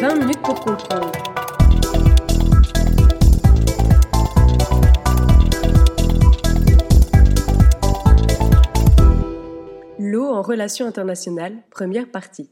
20 minutes pour comprendre. L'eau en relations internationales, première partie.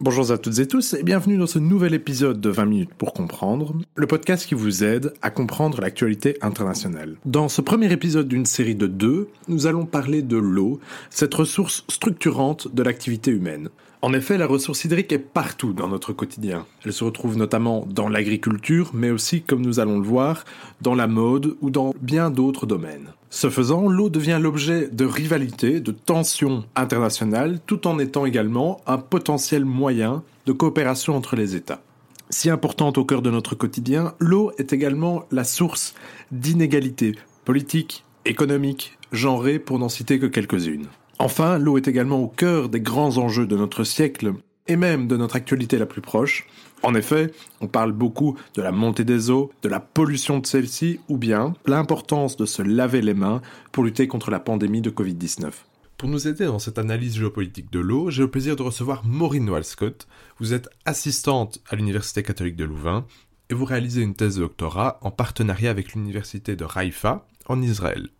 Bonjour à toutes et tous et bienvenue dans ce nouvel épisode de 20 minutes pour comprendre, le podcast qui vous aide à comprendre l'actualité internationale. Dans ce premier épisode d'une série de deux, nous allons parler de l'eau, cette ressource structurante de l'activité humaine. En effet, la ressource hydrique est partout dans notre quotidien. Elle se retrouve notamment dans l'agriculture, mais aussi, comme nous allons le voir, dans la mode ou dans bien d'autres domaines. Ce faisant, l'eau devient l'objet de rivalités, de tensions internationales, tout en étant également un potentiel moyen de coopération entre les États. Si importante au cœur de notre quotidien, l'eau est également la source d'inégalités politiques, économiques, genrées, pour n'en citer que quelques-unes. Enfin, l'eau est également au cœur des grands enjeux de notre siècle et même de notre actualité la plus proche. En effet, on parle beaucoup de la montée des eaux, de la pollution de celles-ci, ou bien l'importance de se laver les mains pour lutter contre la pandémie de Covid-19. Pour nous aider dans cette analyse géopolitique de l'eau, j'ai le plaisir de recevoir Maureen Walscott. Vous êtes assistante à l'Université catholique de Louvain et vous réalisez une thèse de doctorat en partenariat avec l'Université de Haïfa en Israël.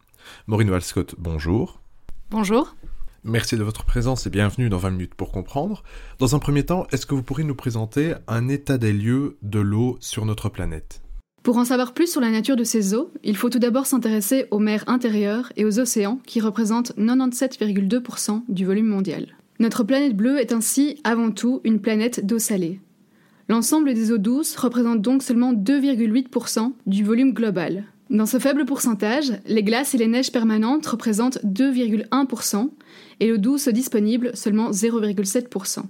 Maureen Walscott, bonjour. Bonjour. Merci de votre présence et bienvenue dans 20 minutes pour comprendre. Dans un premier temps, est-ce que vous pourriez nous présenter un état des lieux de l'eau sur notre planète? Pour en savoir plus sur la nature de ces eaux, il faut tout d'abord s'intéresser aux mers intérieures et aux océans qui représentent 97,2% du volume mondial. Notre planète bleue est ainsi avant tout une planète d'eau salée. L'ensemble des eaux douces représente donc seulement 2,8% du volume global, dans ce faible pourcentage, les glaces et les neiges permanentes représentent 2,1% et l'eau douce disponible seulement 0,7%.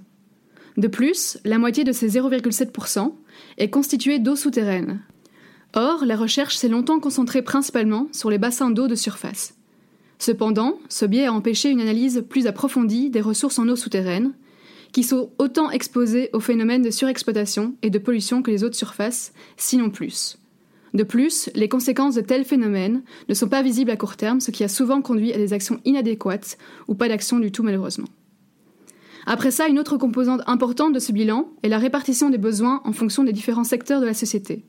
De plus, la moitié de ces 0,7% est constituée d'eau souterraine. Or, la recherche s'est longtemps concentrée principalement sur les bassins d'eau de surface. Cependant, ce biais a empêché une analyse plus approfondie des ressources en eau souterraine, qui sont autant exposées aux phénomènes de surexploitation et de pollution que les eaux de surface, sinon plus. De plus, les conséquences de tels phénomènes ne sont pas visibles à court terme, ce qui a souvent conduit à des actions inadéquates ou pas d'action du tout malheureusement. Après ça, une autre composante importante de ce bilan est la répartition des besoins en fonction des différents secteurs de la société.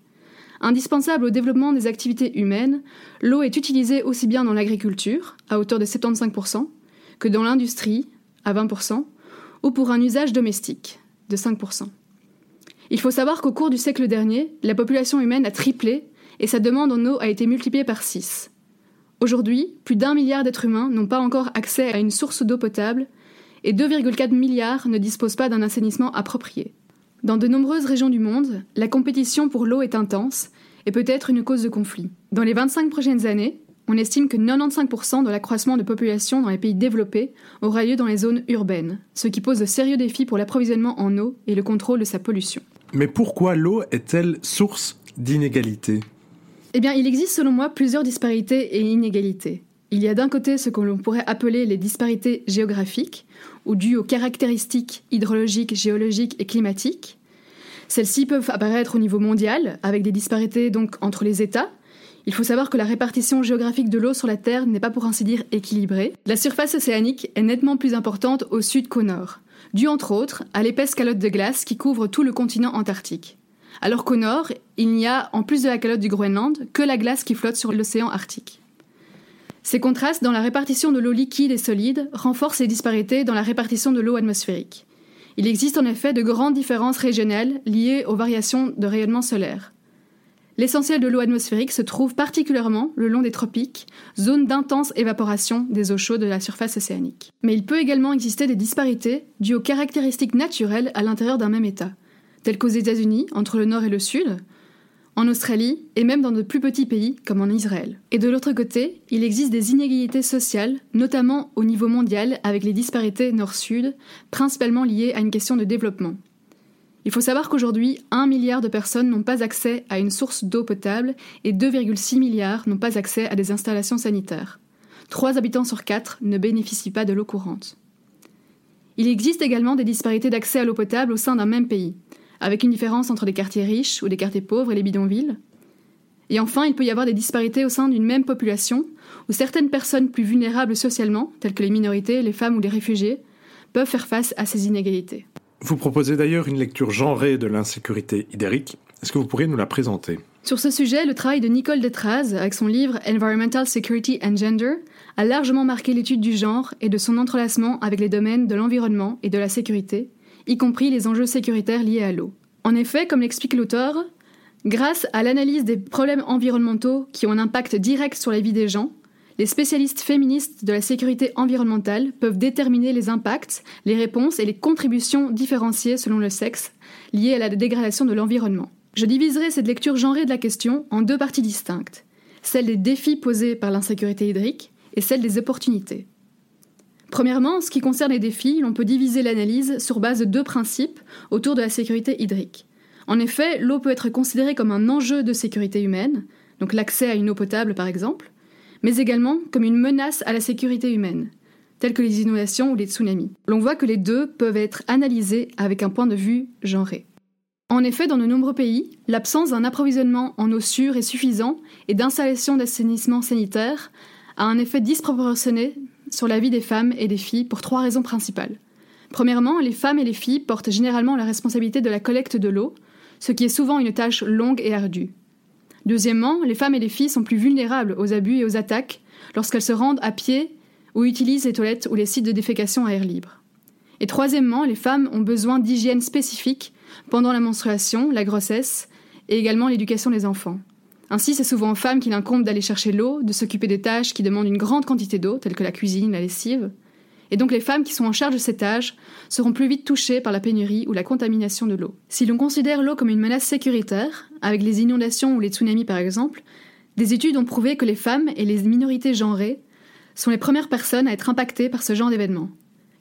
Indispensable au développement des activités humaines, l'eau est utilisée aussi bien dans l'agriculture, à hauteur de 75%, que dans l'industrie, à 20%, ou pour un usage domestique, de 5%. Il faut savoir qu'au cours du siècle dernier, la population humaine a triplé et sa demande en eau a été multipliée par 6. Aujourd'hui, plus d'un milliard d'êtres humains n'ont pas encore accès à une source d'eau potable et 2,4 milliards ne disposent pas d'un assainissement approprié. Dans de nombreuses régions du monde, la compétition pour l'eau est intense et peut être une cause de conflit. Dans les 25 prochaines années, on estime que 95% de l'accroissement de population dans les pays développés aura lieu dans les zones urbaines, ce qui pose de sérieux défis pour l'approvisionnement en eau et le contrôle de sa pollution. Mais pourquoi l'eau est-elle source d'inégalité Eh bien, il existe selon moi plusieurs disparités et inégalités. Il y a d'un côté ce que l'on pourrait appeler les disparités géographiques, ou dues aux caractéristiques hydrologiques, géologiques et climatiques. Celles-ci peuvent apparaître au niveau mondial, avec des disparités donc entre les États. Il faut savoir que la répartition géographique de l'eau sur la Terre n'est pas pour ainsi dire équilibrée. La surface océanique est nettement plus importante au sud qu'au nord dû entre autres à l'épaisse calotte de glace qui couvre tout le continent antarctique. Alors qu'au nord, il n'y a, en plus de la calotte du Groenland, que la glace qui flotte sur l'océan Arctique. Ces contrastes dans la répartition de l'eau liquide et solide renforcent les disparités dans la répartition de l'eau atmosphérique. Il existe en effet de grandes différences régionales liées aux variations de rayonnement solaire. L'essentiel de l'eau atmosphérique se trouve particulièrement le long des tropiques, zone d'intense évaporation des eaux chaudes de la surface océanique. Mais il peut également exister des disparités dues aux caractéristiques naturelles à l'intérieur d'un même État, telles qu'aux États-Unis, entre le nord et le sud, en Australie et même dans de plus petits pays comme en Israël. Et de l'autre côté, il existe des inégalités sociales, notamment au niveau mondial avec les disparités nord-sud, principalement liées à une question de développement. Il faut savoir qu'aujourd'hui, 1 milliard de personnes n'ont pas accès à une source d'eau potable et 2,6 milliards n'ont pas accès à des installations sanitaires. 3 habitants sur 4 ne bénéficient pas de l'eau courante. Il existe également des disparités d'accès à l'eau potable au sein d'un même pays, avec une différence entre les quartiers riches ou les quartiers pauvres et les bidonvilles. Et enfin, il peut y avoir des disparités au sein d'une même population, où certaines personnes plus vulnérables socialement, telles que les minorités, les femmes ou les réfugiés, peuvent faire face à ces inégalités. Vous proposez d'ailleurs une lecture genrée de l'insécurité hydrique. Est-ce que vous pourriez nous la présenter? Sur ce sujet, le travail de Nicole Detraz, avec son livre Environmental Security and Gender, a largement marqué l'étude du genre et de son entrelacement avec les domaines de l'environnement et de la sécurité, y compris les enjeux sécuritaires liés à l'eau. En effet, comme l'explique l'auteur, grâce à l'analyse des problèmes environnementaux qui ont un impact direct sur la vie des gens, les spécialistes féministes de la sécurité environnementale peuvent déterminer les impacts, les réponses et les contributions différenciées selon le sexe liées à la dégradation de l'environnement. Je diviserai cette lecture genrée de la question en deux parties distinctes, celle des défis posés par l'insécurité hydrique et celle des opportunités. Premièrement, en ce qui concerne les défis, l'on peut diviser l'analyse sur base de deux principes autour de la sécurité hydrique. En effet, l'eau peut être considérée comme un enjeu de sécurité humaine, donc l'accès à une eau potable par exemple, mais également comme une menace à la sécurité humaine, telles que les inondations ou les tsunamis. L'on voit que les deux peuvent être analysés avec un point de vue genré. En effet, dans de nombreux pays, l'absence d'un approvisionnement en eau sûre et suffisant et d'installation d'assainissement sanitaire a un effet disproportionné sur la vie des femmes et des filles pour trois raisons principales. Premièrement, les femmes et les filles portent généralement la responsabilité de la collecte de l'eau, ce qui est souvent une tâche longue et ardue. Deuxièmement, les femmes et les filles sont plus vulnérables aux abus et aux attaques lorsqu'elles se rendent à pied ou utilisent les toilettes ou les sites de défécation à air libre. Et troisièmement, les femmes ont besoin d'hygiène spécifique pendant la menstruation, la grossesse et également l'éducation des enfants. Ainsi, c'est souvent aux femmes qu'il incombe d'aller chercher l'eau, de s'occuper des tâches qui demandent une grande quantité d'eau, telles que la cuisine, la lessive, et donc les femmes qui sont en charge de ces tâches seront plus vite touchées par la pénurie ou la contamination de l'eau. Si l'on considère l'eau comme une menace sécuritaire, avec les inondations ou les tsunamis par exemple, des études ont prouvé que les femmes et les minorités genrées sont les premières personnes à être impactées par ce genre d'événements,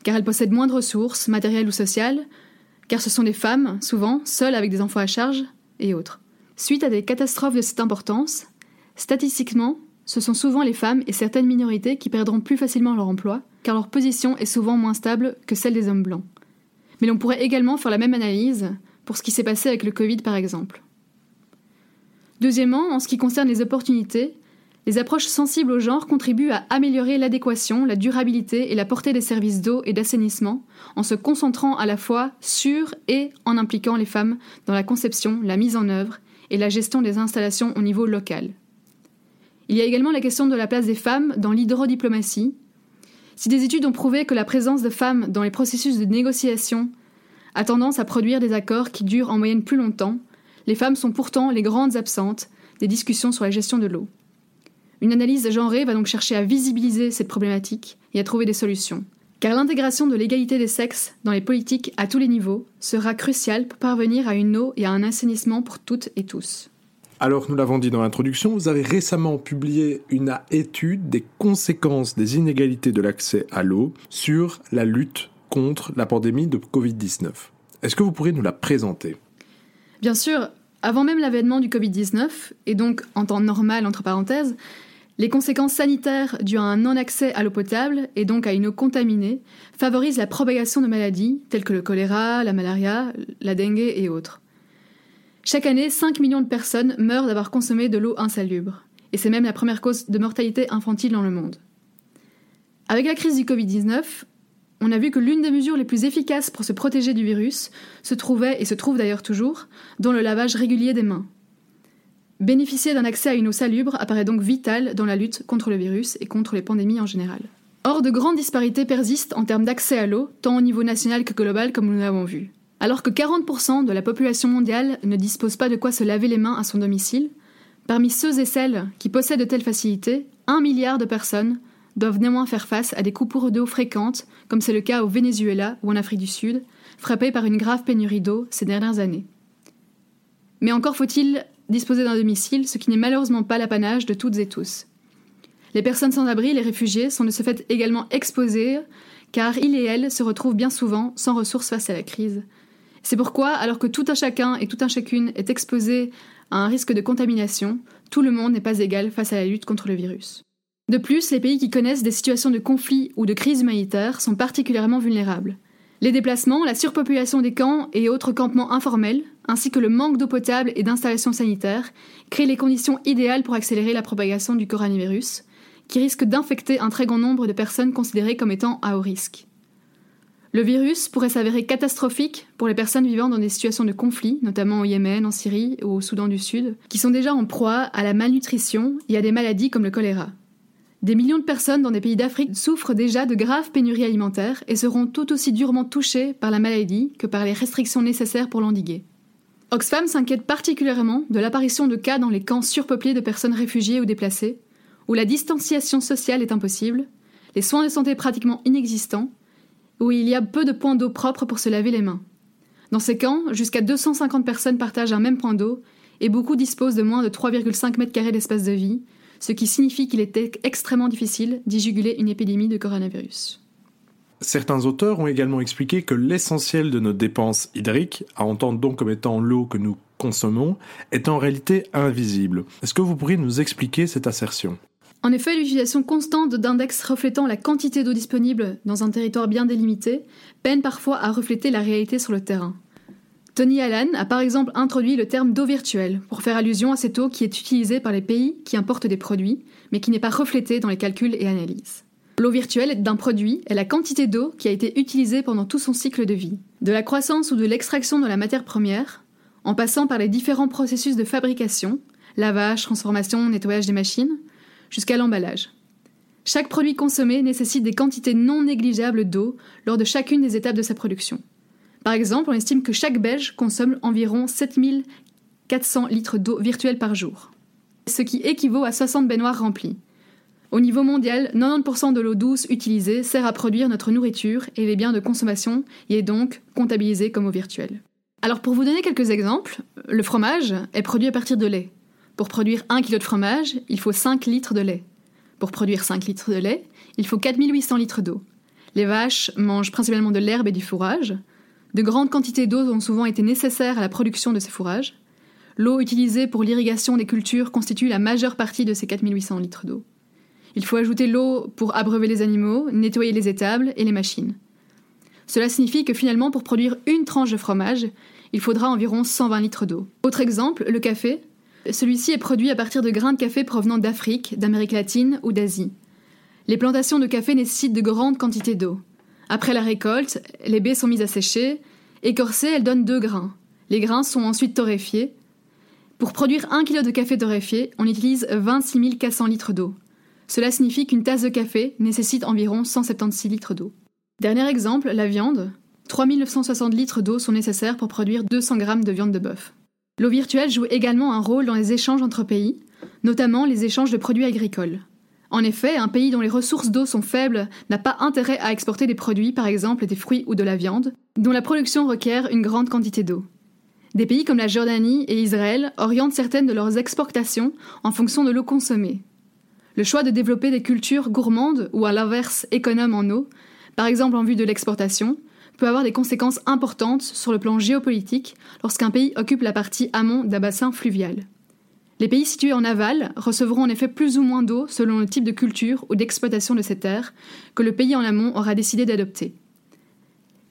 car elles possèdent moins de ressources, matérielles ou sociales, car ce sont des femmes, souvent, seules avec des enfants à charge, et autres. Suite à des catastrophes de cette importance, statistiquement, ce sont souvent les femmes et certaines minorités qui perdront plus facilement leur emploi, car leur position est souvent moins stable que celle des hommes blancs. Mais l'on pourrait également faire la même analyse pour ce qui s'est passé avec le Covid par exemple. Deuxièmement, en ce qui concerne les opportunités, les approches sensibles au genre contribuent à améliorer l'adéquation, la durabilité et la portée des services d'eau et d'assainissement en se concentrant à la fois sur et en impliquant les femmes dans la conception, la mise en œuvre et la gestion des installations au niveau local. Il y a également la question de la place des femmes dans l'hydrodiplomatie. Si des études ont prouvé que la présence de femmes dans les processus de négociation a tendance à produire des accords qui durent en moyenne plus longtemps, les femmes sont pourtant les grandes absentes des discussions sur la gestion de l'eau. Une analyse genrée va donc chercher à visibiliser cette problématique et à trouver des solutions. Car l'intégration de l'égalité des sexes dans les politiques à tous les niveaux sera cruciale pour parvenir à une eau et à un assainissement pour toutes et tous. Alors, nous l'avons dit dans l'introduction, vous avez récemment publié une étude des conséquences des inégalités de l'accès à l'eau sur la lutte contre la pandémie de Covid-19. Est-ce que vous pourriez nous la présenter? Bien sûr, avant même l'avènement du Covid-19, et donc en temps normal entre parenthèses, les conséquences sanitaires dues à un non-accès à l'eau potable et donc à une eau contaminée favorisent la propagation de maladies telles que le choléra, la malaria, la dengue et autres. Chaque année, 5 millions de personnes meurent d'avoir consommé de l'eau insalubre, et c'est même la première cause de mortalité infantile dans le monde. Avec la crise du Covid-19, on a vu que l'une des mesures les plus efficaces pour se protéger du virus se trouvait, et se trouve d'ailleurs toujours, dans le lavage régulier des mains. Bénéficier d'un accès à une eau salubre apparaît donc vital dans la lutte contre le virus et contre les pandémies en général. Or, de grandes disparités persistent en termes d'accès à l'eau, tant au niveau national que global, comme nous l'avons vu. Alors que 40% de la population mondiale ne dispose pas de quoi se laver les mains à son domicile, parmi ceux et celles qui possèdent de telles facilités, un milliard de personnes doivent néanmoins faire face à des coupures d'eau fréquentes, comme c'est le cas au Venezuela ou en Afrique du Sud, frappés par une grave pénurie d'eau ces dernières années. Mais encore faut-il disposer d'un domicile, ce qui n'est malheureusement pas l'apanage de toutes et tous. Les personnes sans abri, les réfugiés, sont de ce fait également exposées, car ils et elles se retrouvent bien souvent sans ressources face à la crise, c'est pourquoi, alors que tout un chacun et tout un chacune est exposé à un risque de contamination, tout le monde n'est pas égal face à la lutte contre le virus. De plus, les pays qui connaissent des situations de conflit ou de crise humanitaire sont particulièrement vulnérables. Les déplacements, la surpopulation des camps et autres campements informels, ainsi que le manque d'eau potable et d'installations sanitaires, créent les conditions idéales pour accélérer la propagation du coronavirus, qui risque d'infecter un très grand nombre de personnes considérées comme étant à haut risque. Le virus pourrait s'avérer catastrophique pour les personnes vivant dans des situations de conflit, notamment au Yémen, en Syrie ou au Soudan du Sud, qui sont déjà en proie à la malnutrition et à des maladies comme le choléra. Des millions de personnes dans des pays d'Afrique souffrent déjà de graves pénuries alimentaires et seront tout aussi durement touchées par la maladie que par les restrictions nécessaires pour l'endiguer. Oxfam s'inquiète particulièrement de l'apparition de cas dans les camps surpeuplés de personnes réfugiées ou déplacées, où la distanciation sociale est impossible, les soins de santé pratiquement inexistants, où il y a peu de points d'eau propres pour se laver les mains. Dans ces camps, jusqu'à 250 personnes partagent un même point d'eau et beaucoup disposent de moins de 3,5 mètres carrés d'espace de vie, ce qui signifie qu'il est extrêmement difficile d'y juguler une épidémie de coronavirus. Certains auteurs ont également expliqué que l'essentiel de nos dépenses hydriques, à entendre donc comme étant l'eau que nous consommons, est en réalité invisible. Est-ce que vous pourriez nous expliquer cette assertion? En effet, l'utilisation constante d'index reflétant la quantité d'eau disponible dans un territoire bien délimité peine parfois à refléter la réalité sur le terrain. Tony Allen a par exemple introduit le terme d'eau virtuelle pour faire allusion à cette eau qui est utilisée par les pays qui importent des produits, mais qui n'est pas reflétée dans les calculs et analyses. L'eau virtuelle d'un produit est la quantité d'eau qui a été utilisée pendant tout son cycle de vie, de la croissance ou de l'extraction de la matière première, en passant par les différents processus de fabrication, lavage, transformation, nettoyage des machines, jusqu'à l'emballage. Chaque produit consommé nécessite des quantités non négligeables d'eau lors de chacune des étapes de sa production. Par exemple, on estime que chaque Belge consomme environ 7400 litres d'eau virtuelle par jour, ce qui équivaut à 60 baignoires remplies. Au niveau mondial, 90% de l'eau douce utilisée sert à produire notre nourriture et les biens de consommation y est donc comptabilisé comme eau virtuelle. Alors pour vous donner quelques exemples, le fromage est produit à partir de lait. Pour produire 1 kg de fromage, il faut 5 litres de lait. Pour produire 5 litres de lait, il faut 4800 litres d'eau. Les vaches mangent principalement de l'herbe et du fourrage. De grandes quantités d'eau ont souvent été nécessaires à la production de ces fourrages. L'eau utilisée pour l'irrigation des cultures constitue la majeure partie de ces 4800 litres d'eau. Il faut ajouter l'eau pour abreuver les animaux, nettoyer les étables et les machines. Cela signifie que finalement, pour produire une tranche de fromage, il faudra environ 120 litres d'eau. Autre exemple, le café. Celui-ci est produit à partir de grains de café provenant d'Afrique, d'Amérique latine ou d'Asie. Les plantations de café nécessitent de grandes quantités d'eau. Après la récolte, les baies sont mises à sécher. Écorcées, elles donnent deux grains. Les grains sont ensuite torréfiés. Pour produire un kilo de café torréfié, on utilise 26 400 litres d'eau. Cela signifie qu'une tasse de café nécessite environ 176 litres d'eau. Dernier exemple, la viande. 3960 litres d'eau sont nécessaires pour produire 200 grammes de viande de bœuf. L'eau virtuelle joue également un rôle dans les échanges entre pays, notamment les échanges de produits agricoles. En effet, un pays dont les ressources d'eau sont faibles n'a pas intérêt à exporter des produits, par exemple des fruits ou de la viande, dont la production requiert une grande quantité d'eau. Des pays comme la Jordanie et Israël orientent certaines de leurs exportations en fonction de l'eau consommée, le choix de développer des cultures gourmandes ou à l'inverse économes en eau, par exemple en vue de l'exportation, peut avoir des conséquences importantes sur le plan géopolitique lorsqu'un pays occupe la partie amont d'un bassin fluvial. Les pays situés en aval recevront en effet plus ou moins d'eau selon le type de culture ou d'exploitation de ces terres que le pays en amont aura décidé d'adopter.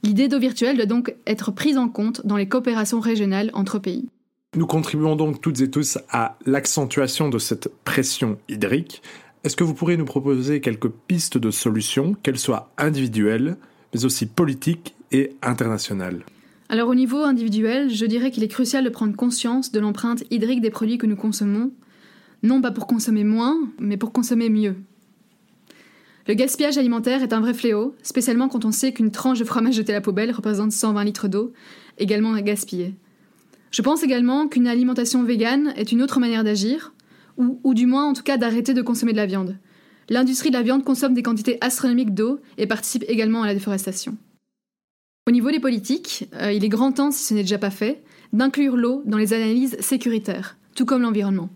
L'idée d'eau virtuelle doit donc être prise en compte dans les coopérations régionales entre pays. Nous contribuons donc toutes et tous à l'accentuation de cette pression hydrique. Est-ce que vous pourriez nous proposer quelques pistes de solutions, qu'elles soient individuelles, mais aussi politiques et internationales Alors au niveau individuel, je dirais qu'il est crucial de prendre conscience de l'empreinte hydrique des produits que nous consommons, non pas pour consommer moins, mais pour consommer mieux. Le gaspillage alimentaire est un vrai fléau, spécialement quand on sait qu'une tranche de fromage jetée à la poubelle représente 120 litres d'eau, également gaspillée. Je pense également qu'une alimentation végane est une autre manière d'agir, ou, du moins en tout cas d'arrêter de consommer de la viande. L'industrie de la viande consomme des quantités astronomiques d'eau et participe également à la déforestation. Au niveau des politiques, euh, il est grand temps, si ce n'est déjà pas fait, d'inclure l'eau dans les analyses sécuritaires, tout comme l'environnement.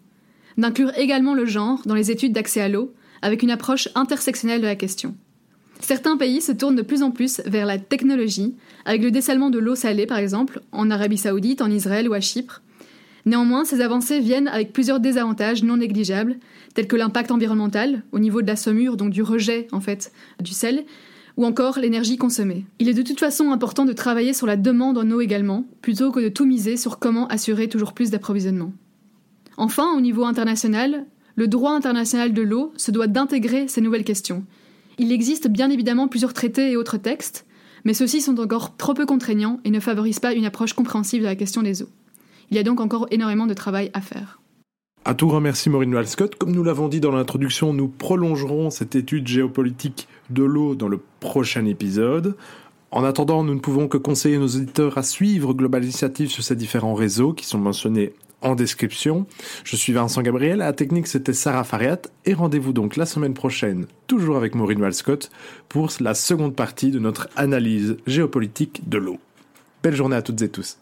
D'inclure également le genre dans les études d'accès à l'eau, avec une approche intersectionnelle de la question. Certains pays se tournent de plus en plus vers la technologie, avec le dessalement de l'eau salée par exemple, en Arabie saoudite, en Israël ou à Chypre. Néanmoins, ces avancées viennent avec plusieurs désavantages non négligeables, tels que l'impact environnemental, au niveau de la saumure, donc du rejet en fait du sel, ou encore l'énergie consommée. Il est de toute façon important de travailler sur la demande en eau également, plutôt que de tout miser sur comment assurer toujours plus d'approvisionnement. Enfin, au niveau international, le droit international de l'eau se doit d'intégrer ces nouvelles questions, il existe bien évidemment plusieurs traités et autres textes, mais ceux-ci sont encore trop peu contraignants et ne favorisent pas une approche compréhensive de la question des eaux. Il y a donc encore énormément de travail à faire. À tout grand merci Maureen Walscott. Comme nous l'avons dit dans l'introduction, nous prolongerons cette étude géopolitique de l'eau dans le prochain épisode. En attendant, nous ne pouvons que conseiller nos auditeurs à suivre Global Initiative sur ces différents réseaux qui sont mentionnés en description. Je suis Vincent Gabriel, à la technique c'était Sarah Fariat, et rendez-vous donc la semaine prochaine, toujours avec Maureen Walscott, pour la seconde partie de notre analyse géopolitique de l'eau. Belle journée à toutes et tous.